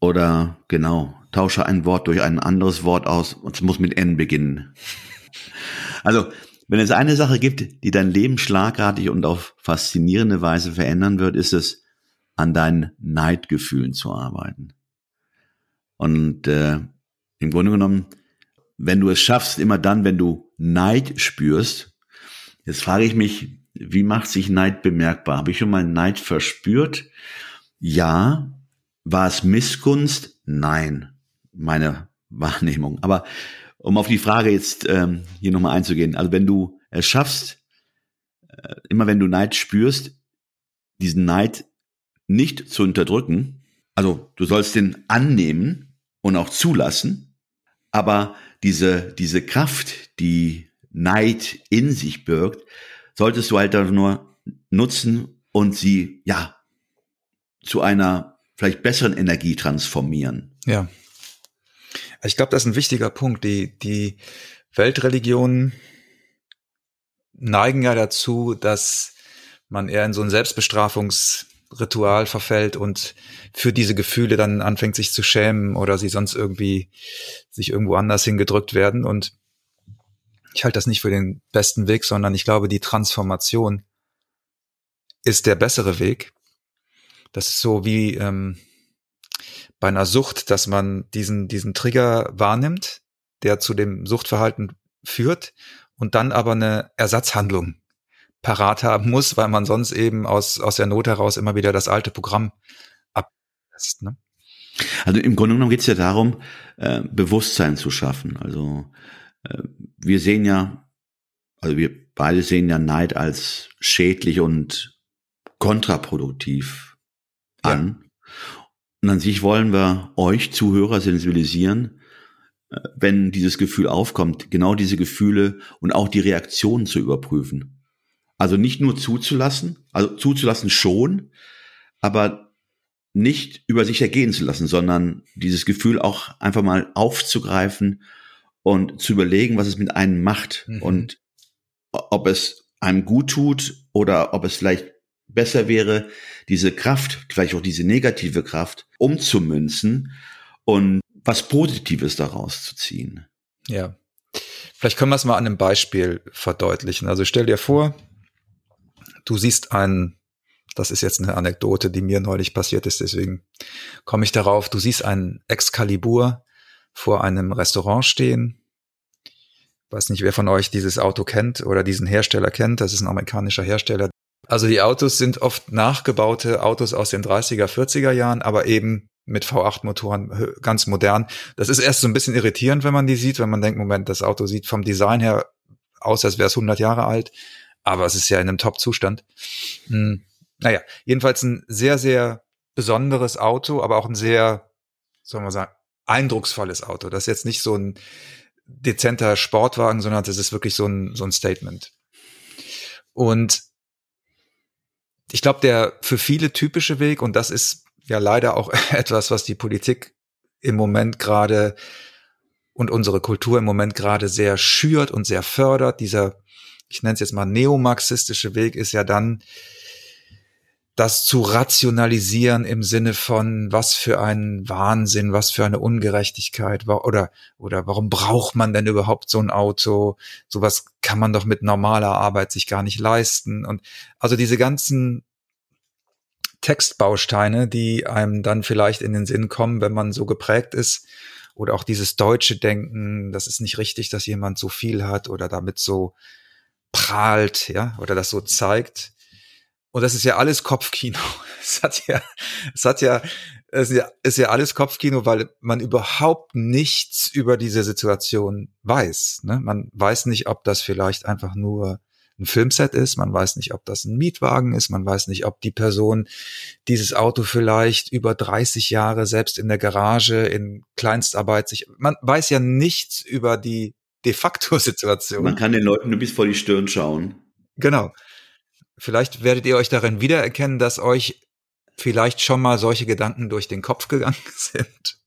Oder genau, tausche ein Wort durch ein anderes Wort aus und es muss mit N beginnen. Also, wenn es eine Sache gibt, die dein Leben schlagartig und auf faszinierende Weise verändern wird, ist es, an deinen Neidgefühlen zu arbeiten. Und äh, im Grunde genommen, wenn du es schaffst, immer dann, wenn du Neid spürst, jetzt frage ich mich, wie macht sich Neid bemerkbar? Habe ich schon mal Neid verspürt? Ja, war es Missgunst? Nein, meine Wahrnehmung. Aber um auf die Frage jetzt ähm, hier nochmal einzugehen, also wenn du es schaffst, äh, immer wenn du Neid spürst, diesen Neid nicht zu unterdrücken, also du sollst den annehmen und auch zulassen, aber diese, diese Kraft, die Neid in sich birgt, solltest du halt nur nutzen und sie, ja, zu einer vielleicht besseren Energie transformieren. Ja. Ich glaube, das ist ein wichtiger Punkt. Die, die Weltreligionen neigen ja dazu, dass man eher in so ein Selbstbestrafungsritual verfällt und für diese Gefühle dann anfängt sich zu schämen oder sie sonst irgendwie sich irgendwo anders hingedrückt werden. Und ich halte das nicht für den besten Weg, sondern ich glaube, die Transformation ist der bessere Weg. Das ist so wie ähm, bei einer Sucht, dass man diesen, diesen Trigger wahrnimmt, der zu dem Suchtverhalten führt und dann aber eine Ersatzhandlung parat haben muss, weil man sonst eben aus, aus der Not heraus immer wieder das alte Programm ablässt. Ne? Also im Grunde genommen geht es ja darum, äh, Bewusstsein zu schaffen. Also äh, wir sehen ja, also wir beide sehen ja Neid als schädlich und kontraproduktiv an. Und an sich wollen wir euch Zuhörer sensibilisieren, äh, wenn dieses Gefühl aufkommt, genau diese Gefühle und auch die Reaktionen zu überprüfen. Also nicht nur zuzulassen, also zuzulassen schon, aber nicht über sich ergehen zu lassen, sondern dieses Gefühl auch einfach mal aufzugreifen und zu überlegen, was es mit einem macht mhm. und ob es einem gut tut oder ob es vielleicht besser wäre, diese Kraft, vielleicht auch diese negative Kraft, umzumünzen und was Positives daraus zu ziehen. Ja. Vielleicht können wir es mal an einem Beispiel verdeutlichen. Also stell dir vor, du siehst einen, das ist jetzt eine Anekdote, die mir neulich passiert ist, deswegen komme ich darauf, du siehst einen Excalibur vor einem Restaurant stehen. weiß nicht, wer von euch dieses Auto kennt oder diesen Hersteller kennt. Das ist ein amerikanischer Hersteller. Also die Autos sind oft nachgebaute Autos aus den 30er, 40er Jahren, aber eben mit V8-Motoren ganz modern. Das ist erst so ein bisschen irritierend, wenn man die sieht, wenn man denkt, Moment, das Auto sieht vom Design her aus, als wäre es 100 Jahre alt, aber es ist ja in einem Top-Zustand. Hm. Naja, jedenfalls ein sehr, sehr besonderes Auto, aber auch ein sehr, sollen wir sagen, eindrucksvolles Auto. Das ist jetzt nicht so ein dezenter Sportwagen, sondern das ist wirklich so ein, so ein Statement. Und ich glaube, der für viele typische Weg, und das ist ja leider auch etwas, was die Politik im Moment gerade und unsere Kultur im Moment gerade sehr schürt und sehr fördert, dieser, ich nenne es jetzt mal neomarxistische Weg, ist ja dann, das zu rationalisieren im Sinne von, was für ein Wahnsinn, was für eine Ungerechtigkeit oder, oder warum braucht man denn überhaupt so ein Auto? Sowas kann man doch mit normaler Arbeit sich gar nicht leisten. Und also diese ganzen Textbausteine, die einem dann vielleicht in den Sinn kommen, wenn man so geprägt ist. Oder auch dieses deutsche Denken, das ist nicht richtig, dass jemand so viel hat oder damit so prahlt, ja, oder das so zeigt. Und das ist ja alles Kopfkino. Es hat ja, es hat ja, es ist ja, ist ja alles Kopfkino, weil man überhaupt nichts über diese Situation weiß. Ne? Man weiß nicht, ob das vielleicht einfach nur ein Filmset ist, man weiß nicht, ob das ein Mietwagen ist, man weiß nicht, ob die Person dieses Auto vielleicht über 30 Jahre selbst in der Garage in Kleinstarbeit sich, man weiß ja nichts über die de facto Situation. Man kann den Leuten nur bis vor die Stirn schauen. Genau. Vielleicht werdet ihr euch darin wiedererkennen, dass euch vielleicht schon mal solche Gedanken durch den Kopf gegangen sind.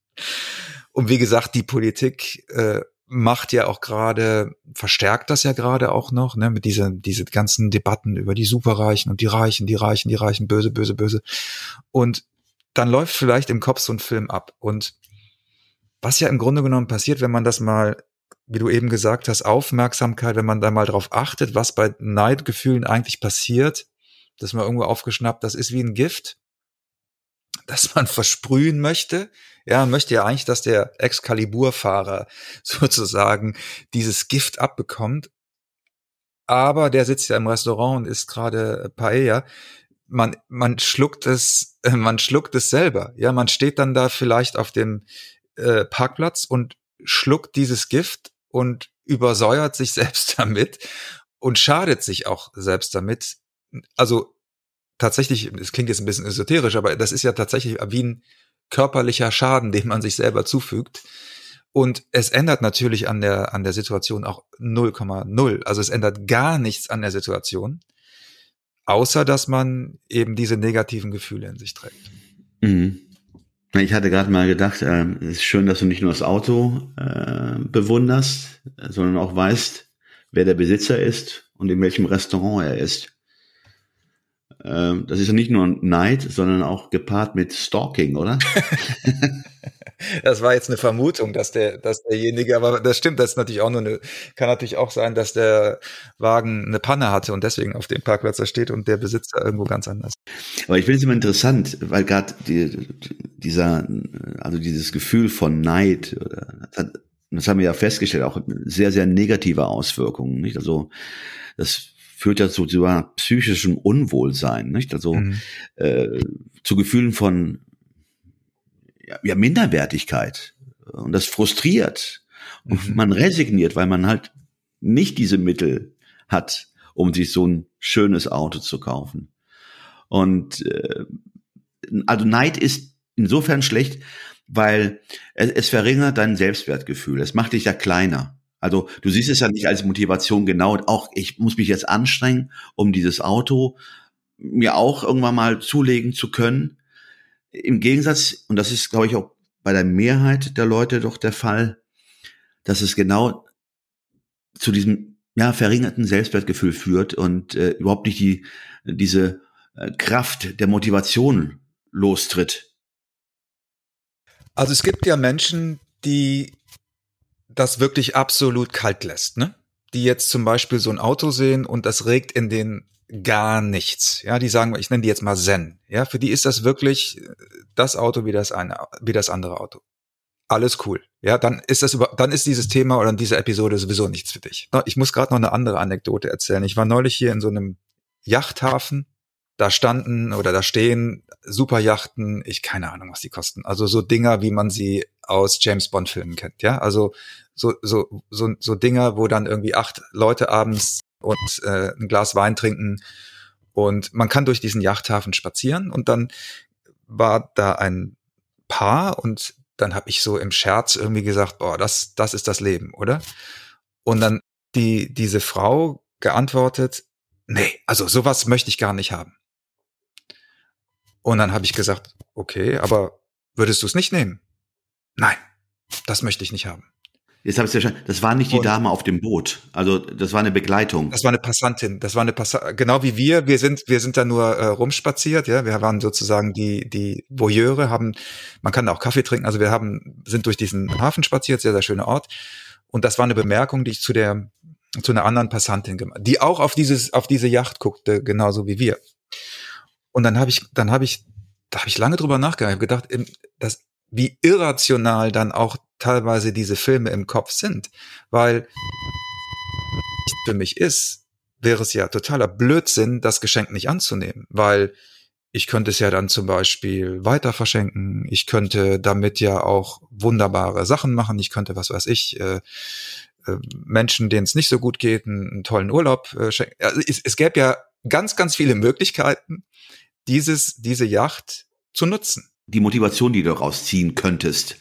Und wie gesagt, die Politik äh, macht ja auch gerade, verstärkt das ja gerade auch noch, ne, mit diesen diese ganzen Debatten über die Superreichen und die Reichen, die Reichen, die Reichen, böse, böse, böse. Und dann läuft vielleicht im Kopf so ein Film ab. Und was ja im Grunde genommen passiert, wenn man das mal, wie du eben gesagt hast, Aufmerksamkeit, wenn man da mal drauf achtet, was bei Neidgefühlen eigentlich passiert, das ist mal irgendwo aufgeschnappt, das ist wie ein Gift, das man versprühen möchte, ja, möchte ja eigentlich, dass der Excalibur-Fahrer sozusagen dieses Gift abbekommt. Aber der sitzt ja im Restaurant und isst gerade Paella. Man, man schluckt es, man schluckt es selber. Ja, man steht dann da vielleicht auf dem äh, Parkplatz und schluckt dieses Gift und übersäuert sich selbst damit und schadet sich auch selbst damit. Also tatsächlich, es klingt jetzt ein bisschen esoterisch, aber das ist ja tatsächlich wie ein körperlicher Schaden, den man sich selber zufügt. Und es ändert natürlich an der, an der Situation auch 0,0. Also es ändert gar nichts an der Situation, außer dass man eben diese negativen Gefühle in sich trägt. Mhm. Ich hatte gerade mal gedacht, äh, es ist schön, dass du nicht nur das Auto äh, bewunderst, sondern auch weißt, wer der Besitzer ist und in welchem Restaurant er ist. Ähm, das ist ja nicht nur Neid, sondern auch gepaart mit Stalking, oder? das war jetzt eine Vermutung, dass der, dass derjenige, aber das stimmt, das ist natürlich auch nur eine, kann natürlich auch sein, dass der Wagen eine Panne hatte und deswegen auf dem Parkplatz da steht und der Besitzer irgendwo ganz anders. Aber ich finde es immer interessant, weil gerade die, dieser, also dieses Gefühl von Neid, das haben wir ja festgestellt, auch sehr, sehr negative Auswirkungen, nicht? Also, das führt ja zu sogar psychischem Unwohlsein, nicht? Also mhm. äh, zu Gefühlen von ja, Minderwertigkeit. Und das frustriert. Und mhm. man resigniert, weil man halt nicht diese Mittel hat, um sich so ein schönes Auto zu kaufen. Und äh, also Neid ist insofern schlecht, weil es, es verringert dein Selbstwertgefühl. Es macht dich ja kleiner. Also du siehst es ja nicht als Motivation genau, auch ich muss mich jetzt anstrengen, um dieses Auto mir auch irgendwann mal zulegen zu können. Im Gegensatz, und das ist, glaube ich, auch bei der Mehrheit der Leute doch der Fall, dass es genau zu diesem ja, verringerten Selbstwertgefühl führt und äh, überhaupt nicht die, diese äh, Kraft der Motivation lostritt. Also es gibt ja Menschen, die das wirklich absolut kalt lässt, ne? Die jetzt zum Beispiel so ein Auto sehen und das regt in den gar nichts. Ja, die sagen, ich nenne die jetzt mal Zen. Ja, für die ist das wirklich das Auto wie das eine, wie das andere Auto. Alles cool. Ja, dann ist das über, dann ist dieses Thema oder diese Episode sowieso nichts für dich. Ich muss gerade noch eine andere Anekdote erzählen. Ich war neulich hier in so einem Yachthafen. Da standen oder da stehen Superjachten. Ich keine Ahnung, was die kosten. Also so Dinger, wie man sie aus James Bond Filmen kennt. Ja, also so, so, so, so Dinger, wo dann irgendwie acht Leute abends und äh, ein Glas Wein trinken und man kann durch diesen Yachthafen spazieren und dann war da ein Paar und dann habe ich so im Scherz irgendwie gesagt, boah, das, das ist das Leben, oder? Und dann die, diese Frau geantwortet, nee, also sowas möchte ich gar nicht haben. Und dann habe ich gesagt, okay, aber würdest du es nicht nehmen? Nein, das möchte ich nicht haben. Jetzt habe ich es ja schon. Das war nicht die und Dame auf dem Boot. Also das war eine Begleitung. Das war eine Passantin. Das war eine Pass genau wie wir. Wir sind wir sind da nur äh, rumspaziert. Ja, wir waren sozusagen die die Voyeure. Haben man kann da auch Kaffee trinken. Also wir haben sind durch diesen Hafen spaziert. Sehr sehr schöner Ort. Und das war eine Bemerkung, die ich zu der zu einer anderen Passantin gemacht, die auch auf dieses auf diese Yacht guckte, genauso wie wir. Und dann habe ich dann habe ich da habe ich lange drüber nachgedacht. Ich habe gedacht, das wie irrational dann auch teilweise diese Filme im Kopf sind, weil für mich ist, wäre es ja totaler Blödsinn, das Geschenk nicht anzunehmen, weil ich könnte es ja dann zum Beispiel weiter verschenken. Ich könnte damit ja auch wunderbare Sachen machen. Ich könnte, was weiß ich, äh, äh, Menschen, denen es nicht so gut geht, einen, einen tollen Urlaub äh, schenken. Also es, es gäbe ja ganz, ganz viele Möglichkeiten, dieses, diese Yacht zu nutzen. Die Motivation, die du daraus ziehen könntest.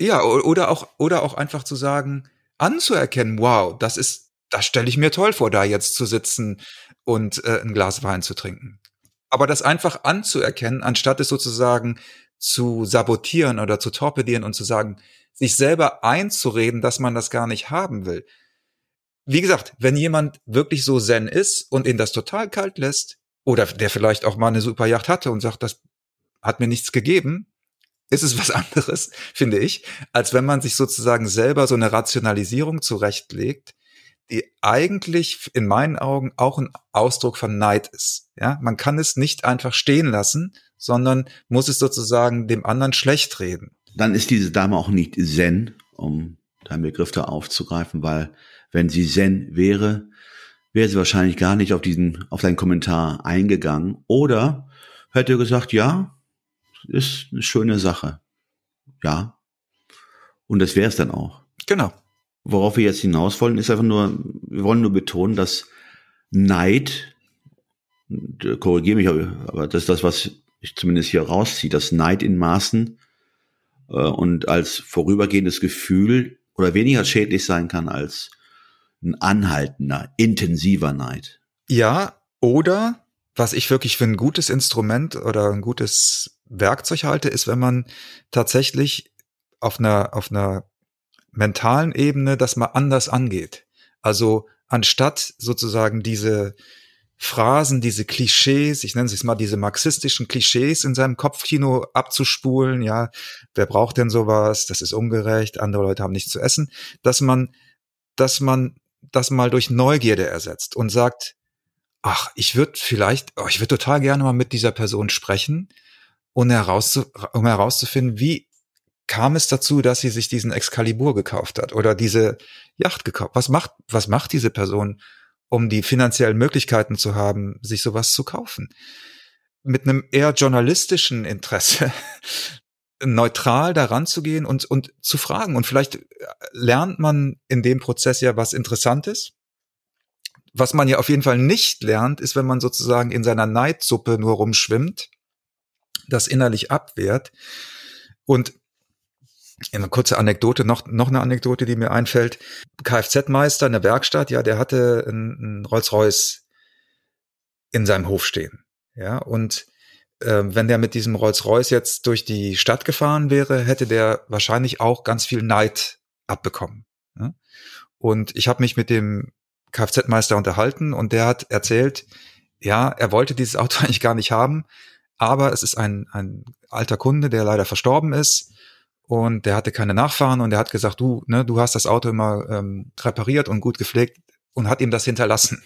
Ja, oder auch, oder auch einfach zu sagen, anzuerkennen, wow, das ist, das stelle ich mir toll vor, da jetzt zu sitzen und äh, ein Glas Wein zu trinken. Aber das einfach anzuerkennen, anstatt es sozusagen zu sabotieren oder zu torpedieren und zu sagen, sich selber einzureden, dass man das gar nicht haben will. Wie gesagt, wenn jemand wirklich so zen ist und ihn das total kalt lässt, oder der vielleicht auch mal eine super Yacht hatte und sagt, das hat mir nichts gegeben, ist es was anderes, finde ich, als wenn man sich sozusagen selber so eine Rationalisierung zurechtlegt, die eigentlich in meinen Augen auch ein Ausdruck von Neid ist. Ja, man kann es nicht einfach stehen lassen, sondern muss es sozusagen dem anderen schlecht reden. Dann ist diese Dame auch nicht Zen, um deinen Begriff da aufzugreifen, weil wenn sie Zen wäre, wäre sie wahrscheinlich gar nicht auf diesen, auf deinen Kommentar eingegangen oder hätte gesagt, ja, ist eine schöne Sache. Ja. Und das wäre es dann auch. Genau. Worauf wir jetzt hinaus wollen, ist einfach nur, wir wollen nur betonen, dass Neid, korrigiere mich, aber das ist das, was ich zumindest hier rausziehe, dass Neid in Maßen äh, und als vorübergehendes Gefühl oder weniger schädlich sein kann als ein anhaltender, intensiver Neid. Ja, oder was ich wirklich für ein gutes Instrument oder ein gutes Werkzeug halte, ist, wenn man tatsächlich auf einer, auf einer mentalen Ebene das mal anders angeht. Also anstatt sozusagen diese Phrasen, diese Klischees, ich nenne es mal diese marxistischen Klischees in seinem Kopfkino abzuspulen, ja, wer braucht denn sowas? Das ist ungerecht, andere Leute haben nichts zu essen, dass man, dass man das mal durch Neugierde ersetzt und sagt, ach, ich würde vielleicht, oh, ich würde total gerne mal mit dieser Person sprechen, um, herauszu, um herauszufinden, wie kam es dazu, dass sie sich diesen Excalibur gekauft hat oder diese Yacht gekauft? Was macht, was macht diese Person, um die finanziellen Möglichkeiten zu haben, sich sowas zu kaufen? Mit einem eher journalistischen Interesse neutral daran zu gehen und, und zu fragen. Und vielleicht lernt man in dem Prozess ja was Interessantes. Was man ja auf jeden Fall nicht lernt, ist, wenn man sozusagen in seiner Neidsuppe nur rumschwimmt, das innerlich abwehrt. Und eine kurze Anekdote, noch, noch eine Anekdote, die mir einfällt. Kfz-Meister in der Werkstatt, ja, der hatte einen Rolls-Royce in seinem Hof stehen. Ja, und äh, wenn der mit diesem Rolls-Royce jetzt durch die Stadt gefahren wäre, hätte der wahrscheinlich auch ganz viel Neid abbekommen. Ja? Und ich habe mich mit dem Kfz-Meister unterhalten und der hat erzählt, ja, er wollte dieses Auto eigentlich gar nicht haben, aber es ist ein, ein alter Kunde, der leider verstorben ist und der hatte keine Nachfahren und er hat gesagt, du, ne, du hast das Auto immer ähm, repariert und gut gepflegt und hat ihm das hinterlassen.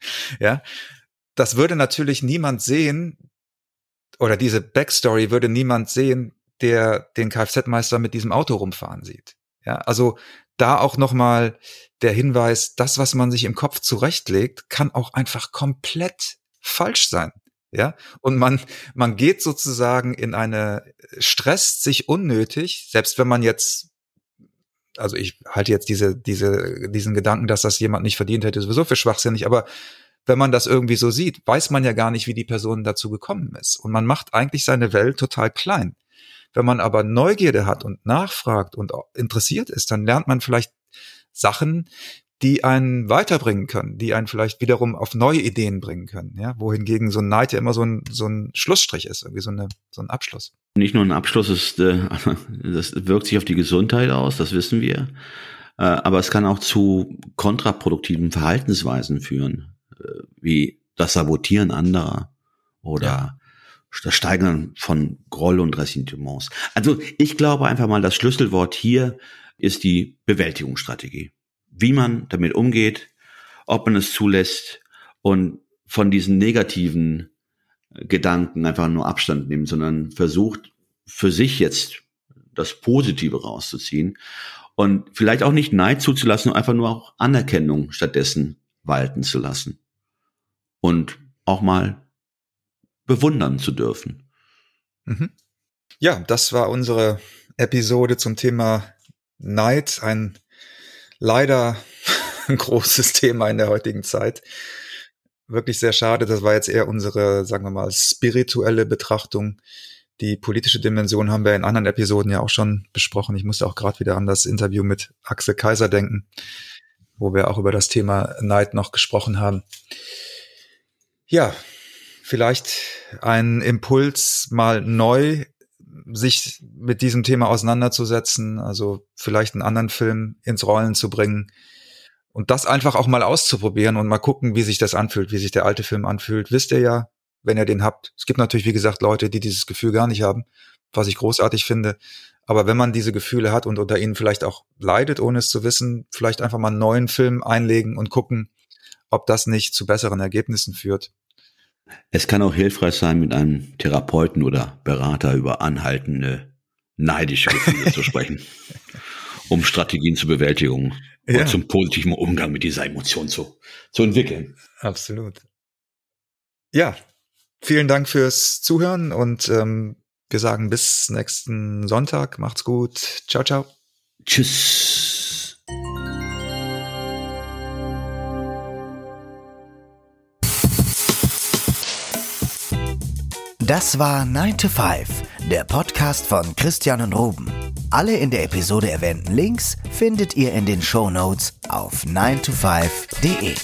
ja, das würde natürlich niemand sehen oder diese Backstory würde niemand sehen, der den Kfz-Meister mit diesem Auto rumfahren sieht. Ja, also da auch nochmal der Hinweis, das, was man sich im Kopf zurechtlegt, kann auch einfach komplett falsch sein. Ja, und man, man geht sozusagen in eine, stresst sich unnötig, selbst wenn man jetzt, also ich halte jetzt diese, diese, diesen Gedanken, dass das jemand nicht verdient hätte, sowieso für schwachsinnig, aber wenn man das irgendwie so sieht, weiß man ja gar nicht, wie die Person dazu gekommen ist. Und man macht eigentlich seine Welt total klein. Wenn man aber Neugierde hat und nachfragt und interessiert ist, dann lernt man vielleicht Sachen, die einen weiterbringen können, die einen vielleicht wiederum auf neue Ideen bringen können, ja, wohingegen so ein Neid ja immer so ein, so ein Schlussstrich ist, irgendwie so, eine, so ein Abschluss. Nicht nur ein Abschluss ist, äh, das wirkt sich auf die Gesundheit aus, das wissen wir, äh, aber es kann auch zu kontraproduktiven Verhaltensweisen führen, äh, wie das Sabotieren anderer oder ja. das Steigern von Groll und Ressentiments. Also ich glaube einfach mal, das Schlüsselwort hier ist die Bewältigungsstrategie wie man damit umgeht, ob man es zulässt und von diesen negativen Gedanken einfach nur Abstand nimmt, sondern versucht für sich jetzt das Positive rauszuziehen und vielleicht auch nicht Neid zuzulassen, einfach nur auch Anerkennung stattdessen walten zu lassen und auch mal bewundern zu dürfen. Mhm. Ja, das war unsere Episode zum Thema Neid, ein leider ein großes Thema in der heutigen Zeit. Wirklich sehr schade. Das war jetzt eher unsere, sagen wir mal, spirituelle Betrachtung. Die politische Dimension haben wir in anderen Episoden ja auch schon besprochen. Ich musste auch gerade wieder an das Interview mit Axel Kaiser denken, wo wir auch über das Thema Neid noch gesprochen haben. Ja, vielleicht ein Impuls, mal neu sich mit diesem Thema auseinanderzusetzen, also vielleicht einen anderen Film ins Rollen zu bringen und das einfach auch mal auszuprobieren und mal gucken, wie sich das anfühlt, wie sich der alte Film anfühlt. Wisst ihr ja, wenn ihr den habt. Es gibt natürlich, wie gesagt, Leute, die dieses Gefühl gar nicht haben, was ich großartig finde. Aber wenn man diese Gefühle hat und unter ihnen vielleicht auch leidet, ohne es zu wissen, vielleicht einfach mal einen neuen Film einlegen und gucken, ob das nicht zu besseren Ergebnissen führt. Es kann auch hilfreich sein, mit einem Therapeuten oder Berater über anhaltende neidische Gefühle zu sprechen, um Strategien zur Bewältigung ja. und zum positiven Umgang mit dieser Emotion zu, zu entwickeln. Absolut. Ja, vielen Dank fürs Zuhören und ähm, wir sagen bis nächsten Sonntag. Macht's gut. Ciao, ciao. Tschüss. Das war 9 to 5, der Podcast von Christian und Ruben. Alle in der Episode erwähnten Links findet ihr in den Show Notes auf 9to5.de.